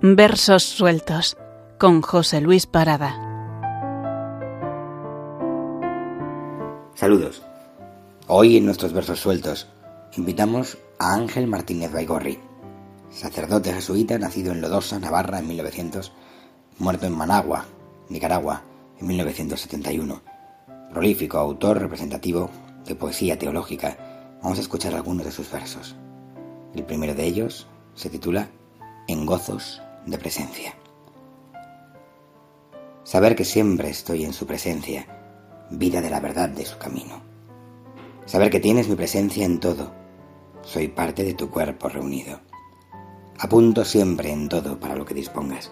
Versos sueltos con José Luis Parada. Saludos. Hoy en nuestros versos sueltos invitamos a Ángel Martínez Baigorri, sacerdote jesuita nacido en Lodosa, Navarra en 1900, muerto en Managua, Nicaragua en 1971. Prolífico autor representativo de poesía teológica. Vamos a escuchar algunos de sus versos. El primero de ellos se titula En gozos de presencia. Saber que siempre estoy en su presencia, vida de la verdad de su camino. Saber que tienes mi presencia en todo, soy parte de tu cuerpo reunido. Apunto siempre en todo para lo que dispongas.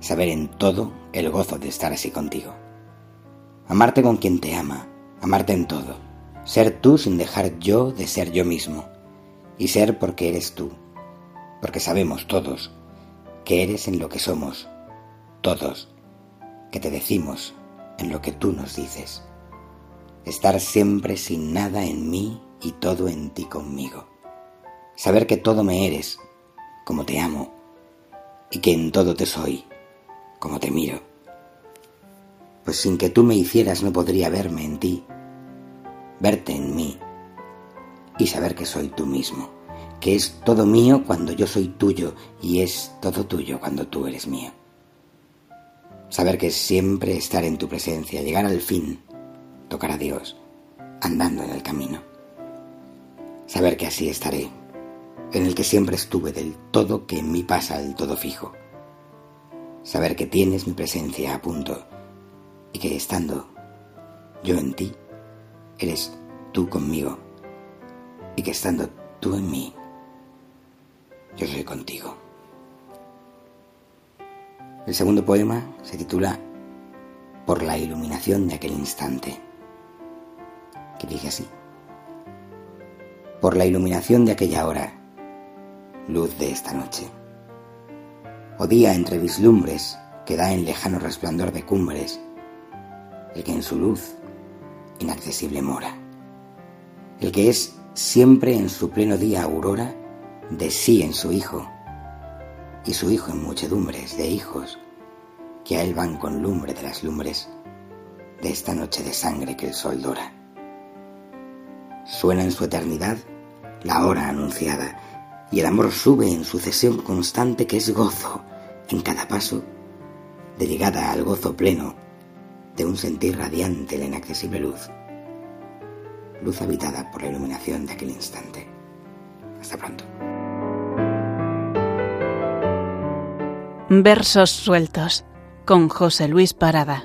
Saber en todo el gozo de estar así contigo. Amarte con quien te ama, amarte en todo. Ser tú sin dejar yo de ser yo mismo. Y ser porque eres tú. Porque sabemos todos que eres en lo que somos, todos, que te decimos en lo que tú nos dices. Estar siempre sin nada en mí y todo en ti conmigo. Saber que todo me eres, como te amo, y que en todo te soy, como te miro. Pues sin que tú me hicieras no podría verme en ti, verte en mí y saber que soy tú mismo que es todo mío cuando yo soy tuyo y es todo tuyo cuando tú eres mío. Saber que siempre estar en tu presencia, llegar al fin, tocar a Dios, andando en el camino. Saber que así estaré, en el que siempre estuve del todo que en mí pasa el todo fijo. Saber que tienes mi presencia a punto y que estando yo en ti, eres tú conmigo y que estando tú en mí, yo soy contigo. El segundo poema se titula Por la iluminación de aquel instante, que dice así. Por la iluminación de aquella hora, luz de esta noche. O día entre vislumbres que da en lejano resplandor de cumbres, el que en su luz inaccesible mora, el que es siempre en su pleno día aurora, de sí en su Hijo, y su Hijo en muchedumbres de hijos, que a él van con lumbre de las lumbres de esta noche de sangre que el sol dora. Suena en su eternidad la hora anunciada, y el amor sube en sucesión constante que es gozo en cada paso, de llegada al gozo pleno de un sentir radiante la inaccesible luz, luz habitada por la iluminación de aquel instante. Hasta pronto. Versos sueltos con José Luis Parada.